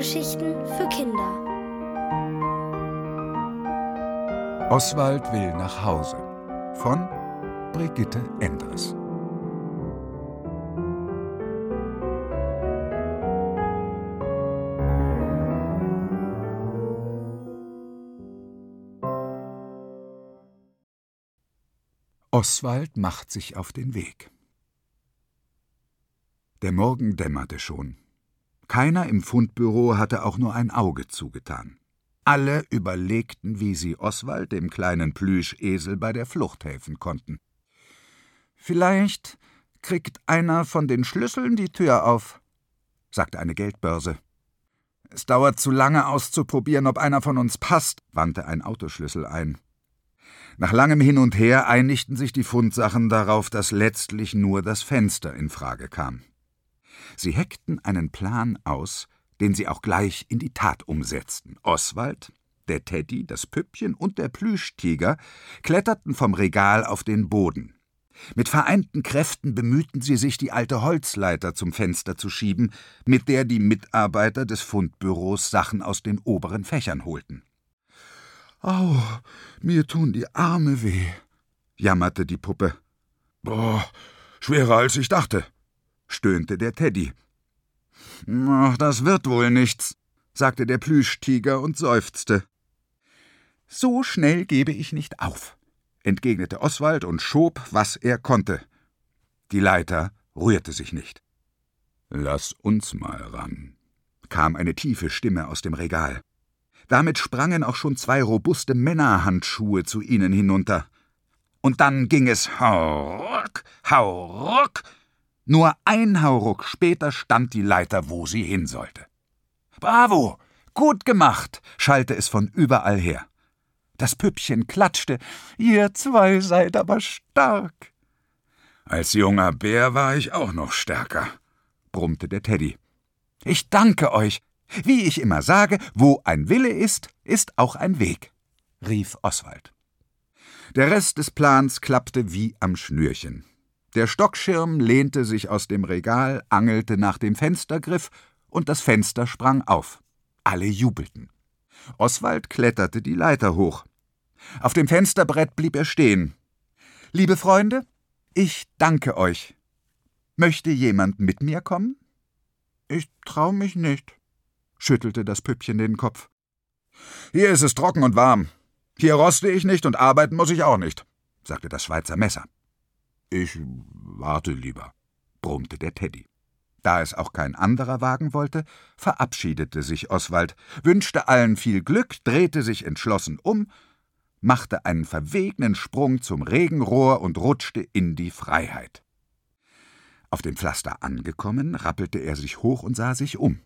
Hörgeschichten für Kinder. Oswald will nach Hause von Brigitte Endres. Oswald macht sich auf den Weg. Der Morgen dämmerte schon. Keiner im Fundbüro hatte auch nur ein Auge zugetan. Alle überlegten, wie sie Oswald, dem kleinen Plüschesel, bei der Flucht helfen konnten. Vielleicht kriegt einer von den Schlüsseln die Tür auf, sagte eine Geldbörse. Es dauert zu lange auszuprobieren, ob einer von uns passt, wandte ein Autoschlüssel ein. Nach langem Hin und Her einigten sich die Fundsachen darauf, dass letztlich nur das Fenster in Frage kam. Sie heckten einen Plan aus, den sie auch gleich in die Tat umsetzten. Oswald, der Teddy, das Püppchen und der Plüschtiger kletterten vom Regal auf den Boden. Mit vereinten Kräften bemühten sie sich, die alte Holzleiter zum Fenster zu schieben, mit der die Mitarbeiter des Fundbüros Sachen aus den oberen Fächern holten. Au, mir tun die Arme weh, jammerte die Puppe. Boah, schwerer als ich dachte, stöhnte der Teddy. Ach, das wird wohl nichts, sagte der Plüschtiger und seufzte. So schnell gebe ich nicht auf, entgegnete Oswald und schob, was er konnte. Die Leiter rührte sich nicht. Lass uns mal ran, kam eine tiefe Stimme aus dem Regal. Damit sprangen auch schon zwei robuste Männerhandschuhe zu ihnen hinunter. Und dann ging es hauruck, hauruck. Nur ein Hauruck später stand die Leiter, wo sie hin sollte. Bravo! Gut gemacht! schallte es von überall her. Das Püppchen klatschte. Ihr zwei seid aber stark. Als junger Bär war ich auch noch stärker, brummte der Teddy. Ich danke euch, wie ich immer sage, wo ein Wille ist, ist auch ein Weg, rief Oswald. Der Rest des Plans klappte wie am Schnürchen. Der Stockschirm lehnte sich aus dem Regal, angelte nach dem Fenstergriff, und das Fenster sprang auf. Alle jubelten. Oswald kletterte die Leiter hoch. Auf dem Fensterbrett blieb er stehen. Liebe Freunde, ich danke euch. Möchte jemand mit mir kommen? Ich trau mich nicht, schüttelte das Püppchen den Kopf. Hier ist es trocken und warm. Hier roste ich nicht und arbeiten muss ich auch nicht, sagte das Schweizer Messer. Ich warte lieber, brummte der Teddy. Da es auch kein anderer wagen wollte, verabschiedete sich Oswald, wünschte allen viel Glück, drehte sich entschlossen um, machte einen verwegenen Sprung zum Regenrohr und rutschte in die Freiheit. Auf dem Pflaster angekommen, rappelte er sich hoch und sah sich um.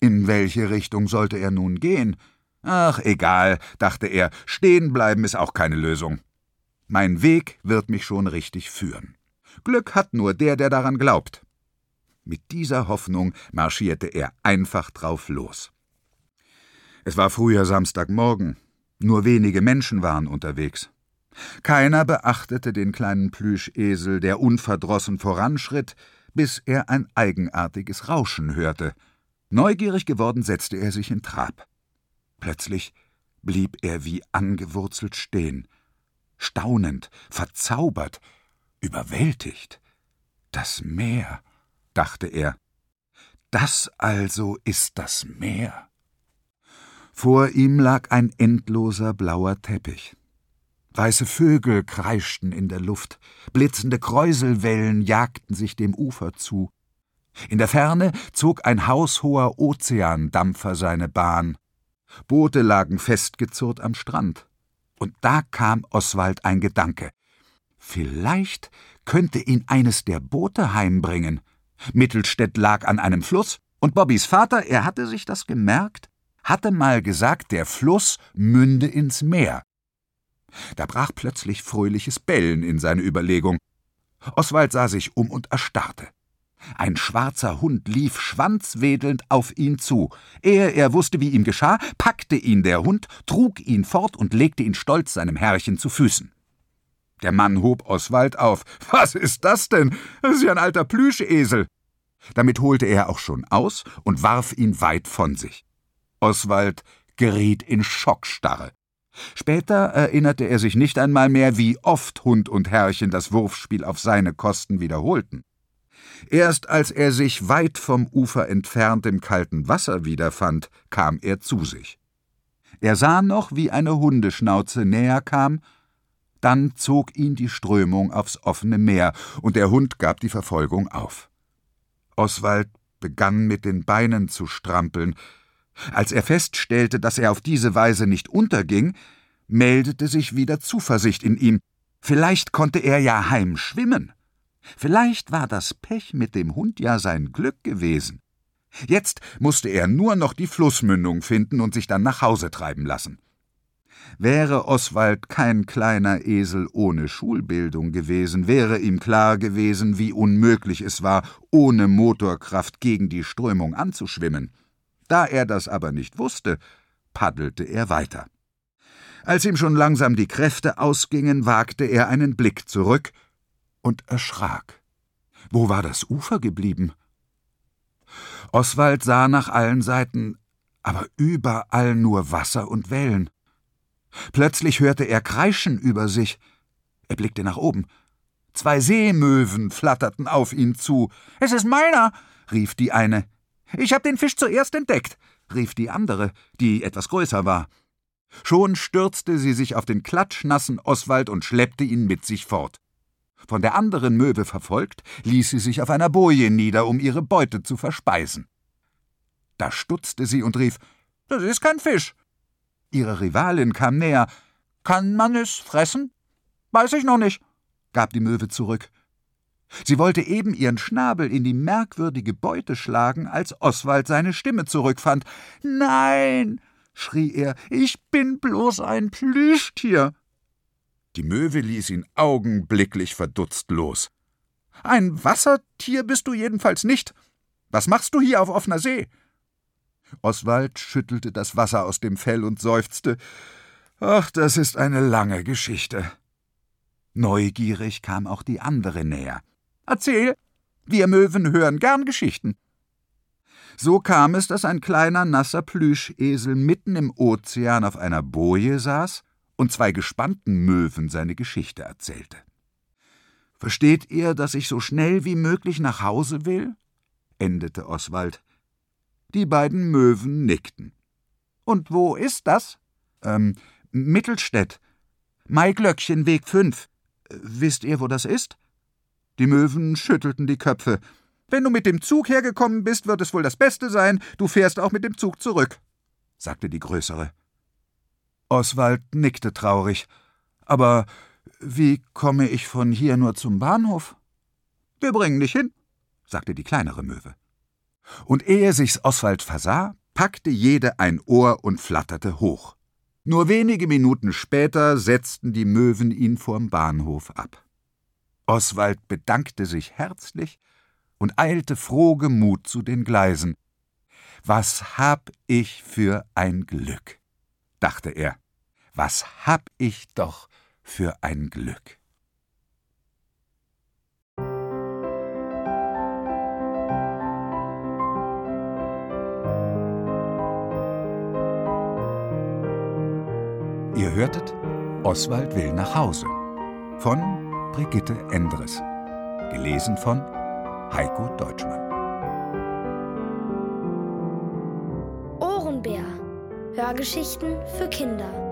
In welche Richtung sollte er nun gehen? Ach, egal, dachte er, stehen bleiben ist auch keine Lösung. Mein Weg wird mich schon richtig führen. Glück hat nur der, der daran glaubt. Mit dieser Hoffnung marschierte er einfach drauf los. Es war früher Samstagmorgen. Nur wenige Menschen waren unterwegs. Keiner beachtete den kleinen Plüschesel, der unverdrossen voranschritt, bis er ein eigenartiges Rauschen hörte – Neugierig geworden setzte er sich in Trab. Plötzlich blieb er wie angewurzelt stehen, staunend, verzaubert, überwältigt. Das Meer, dachte er. Das also ist das Meer. Vor ihm lag ein endloser blauer Teppich. Weiße Vögel kreischten in der Luft, blitzende Kräuselwellen jagten sich dem Ufer zu. In der Ferne zog ein haushoher Ozeandampfer seine Bahn. Boote lagen festgezurrt am Strand. Und da kam Oswald ein Gedanke. Vielleicht könnte ihn eines der Boote heimbringen. Mittelstädt lag an einem Fluss, und Bobbys Vater, er hatte sich das gemerkt, hatte mal gesagt, der Fluss münde ins Meer. Da brach plötzlich fröhliches Bellen in seine Überlegung. Oswald sah sich um und erstarrte. Ein schwarzer Hund lief schwanzwedelnd auf ihn zu. Ehe er wusste, wie ihm geschah, packte ihn der Hund, trug ihn fort und legte ihn stolz seinem Herrchen zu Füßen. Der Mann hob Oswald auf. Was ist das denn? Das ist ja ein alter Plüschesel. Damit holte er auch schon aus und warf ihn weit von sich. Oswald geriet in Schockstarre. Später erinnerte er sich nicht einmal mehr, wie oft Hund und Herrchen das Wurfspiel auf seine Kosten wiederholten. Erst als er sich weit vom Ufer entfernt im kalten Wasser wiederfand, kam er zu sich. Er sah noch, wie eine Hundeschnauze näher kam, dann zog ihn die Strömung aufs offene Meer, und der Hund gab die Verfolgung auf. Oswald begann mit den Beinen zu strampeln. Als er feststellte, dass er auf diese Weise nicht unterging, meldete sich wieder Zuversicht in ihm. Vielleicht konnte er ja heim schwimmen. Vielleicht war das Pech mit dem Hund ja sein Glück gewesen. Jetzt musste er nur noch die Flussmündung finden und sich dann nach Hause treiben lassen. Wäre Oswald kein kleiner Esel ohne Schulbildung gewesen, wäre ihm klar gewesen, wie unmöglich es war, ohne Motorkraft gegen die Strömung anzuschwimmen. Da er das aber nicht wusste, paddelte er weiter. Als ihm schon langsam die Kräfte ausgingen, wagte er einen Blick zurück und erschrak. Wo war das Ufer geblieben? Oswald sah nach allen Seiten, aber überall nur Wasser und Wellen. Plötzlich hörte er Kreischen über sich. Er blickte nach oben. Zwei Seemöwen flatterten auf ihn zu. Es ist meiner, rief die eine. Ich hab den Fisch zuerst entdeckt, rief die andere, die etwas größer war. Schon stürzte sie sich auf den klatschnassen Oswald und schleppte ihn mit sich fort. Von der anderen Möwe verfolgt, ließ sie sich auf einer Boje nieder, um ihre Beute zu verspeisen. Da stutzte sie und rief Das ist kein Fisch. Ihre Rivalin kam näher. Kann man es fressen? Weiß ich noch nicht, gab die Möwe zurück. Sie wollte eben ihren Schnabel in die merkwürdige Beute schlagen, als Oswald seine Stimme zurückfand. Nein, schrie er, ich bin bloß ein Plüschtier. Die Möwe ließ ihn augenblicklich verdutzt los. Ein Wassertier bist du jedenfalls nicht. Was machst du hier auf offener See? Oswald schüttelte das Wasser aus dem Fell und seufzte. Ach, das ist eine lange Geschichte. Neugierig kam auch die andere näher. Erzähl, wir Möwen hören gern Geschichten. So kam es, dass ein kleiner nasser Plüschesel mitten im Ozean auf einer Boje saß und zwei gespannten Möwen seine Geschichte erzählte. Versteht ihr, dass ich so schnell wie möglich nach Hause will? endete Oswald. Die beiden Möwen nickten. Und wo ist das? Ähm, Mittelstädt. Maiglöckchen, Weg 5. Wisst ihr, wo das ist? Die Möwen schüttelten die Köpfe. Wenn du mit dem Zug hergekommen bist, wird es wohl das Beste sein, du fährst auch mit dem Zug zurück, sagte die Größere. Oswald nickte traurig. Aber wie komme ich von hier nur zum Bahnhof? Wir bringen dich hin, sagte die kleinere Möwe. Und ehe sich's Oswald versah, packte jede ein Ohr und flatterte hoch. Nur wenige Minuten später setzten die Möwen ihn vorm Bahnhof ab. Oswald bedankte sich herzlich und eilte frohgemut zu den Gleisen. Was hab ich für ein Glück, dachte er. Was hab ich doch für ein Glück. Ihr hörtet Oswald will nach Hause von Brigitte Endres. Gelesen von Heiko Deutschmann. Ohrenbär. Hörgeschichten für Kinder